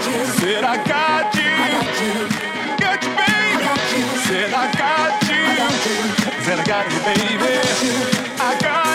Said I got you. Got you, baby. Said I got you. Said I got you, baby. I got you.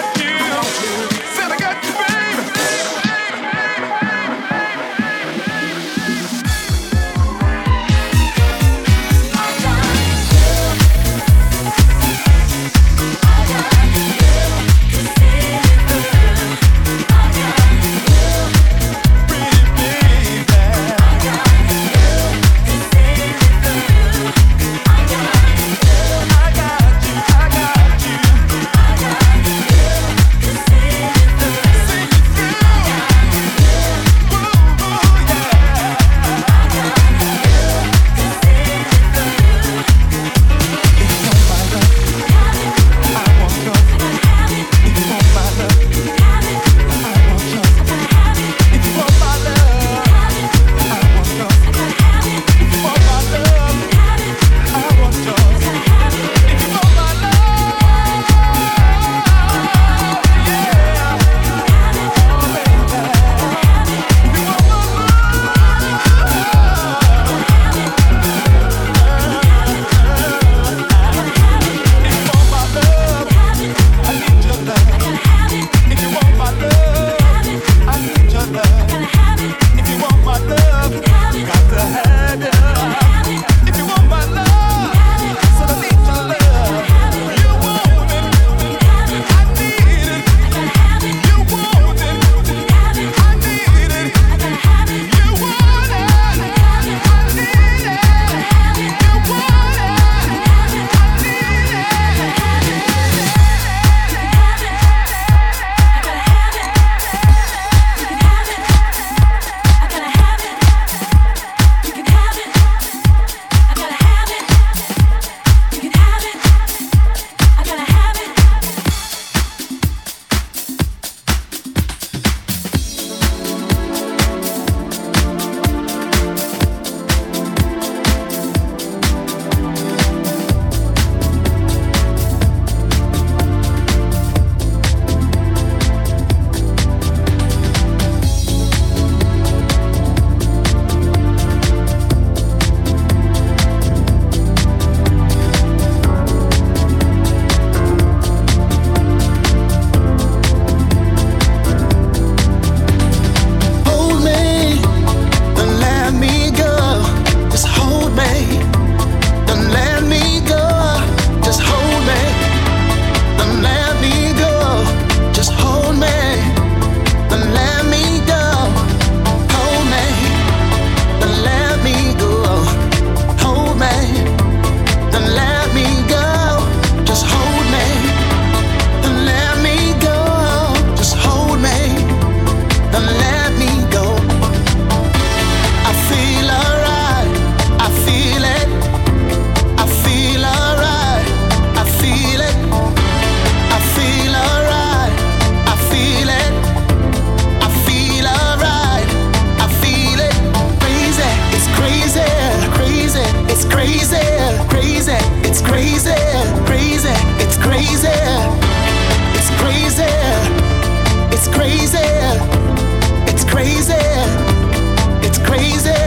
crazy. It's crazy. It's crazy.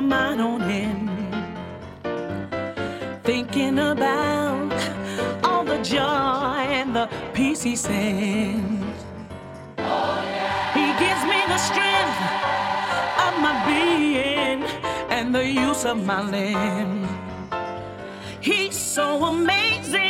my mind on him. Thinking about all the joy and the peace he sends. Oh, yeah. He gives me the strength of my being and the use of my limb. He's so amazing.